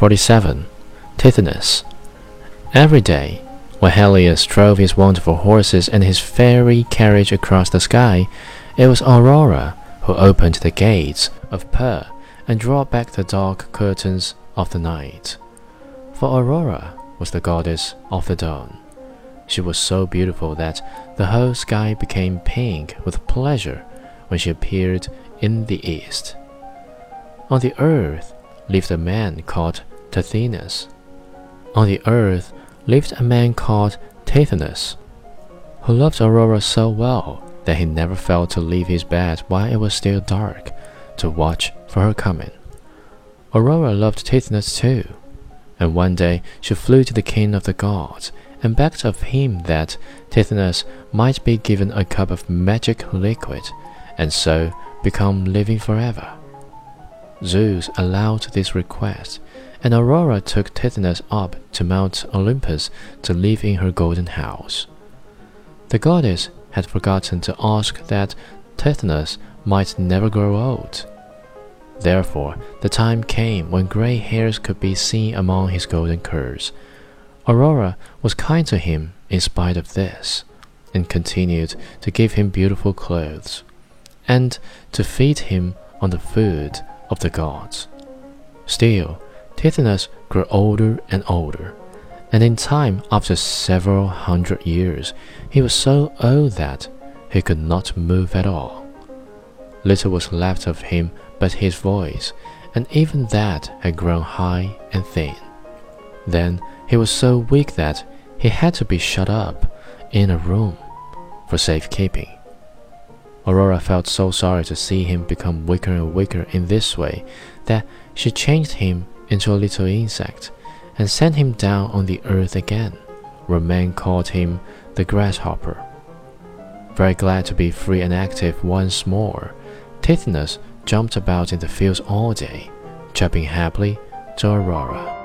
47. Tithonus. Every day, when Helios drove his wonderful horses and his fairy carriage across the sky, it was Aurora who opened the gates of Purr and drew back the dark curtains of the night. For Aurora was the goddess of the dawn. She was so beautiful that the whole sky became pink with pleasure when she appeared in the east. On the earth lived a man called Tithonus. On the earth lived a man called Tithonus, who loved Aurora so well that he never failed to leave his bed while it was still dark to watch for her coming. Aurora loved Tithonus too, and one day she flew to the king of the gods and begged of him that Tithonus might be given a cup of magic liquid and so become living forever. Zeus allowed this request, and Aurora took Tithonus up to Mount Olympus to live in her golden house. The goddess had forgotten to ask that Tithonus might never grow old. Therefore, the time came when gray hairs could be seen among his golden curls. Aurora was kind to him in spite of this, and continued to give him beautiful clothes, and to feed him on the food of the gods. Still, Tithonus grew older and older, and in time, after several hundred years, he was so old that he could not move at all. Little was left of him but his voice, and even that had grown high and thin. Then he was so weak that he had to be shut up in a room for safekeeping. Aurora felt so sorry to see him become weaker and weaker in this way that she changed him into a little insect and sent him down on the earth again, where men called him the grasshopper. Very glad to be free and active once more, Tithonus jumped about in the fields all day, chirping happily to Aurora.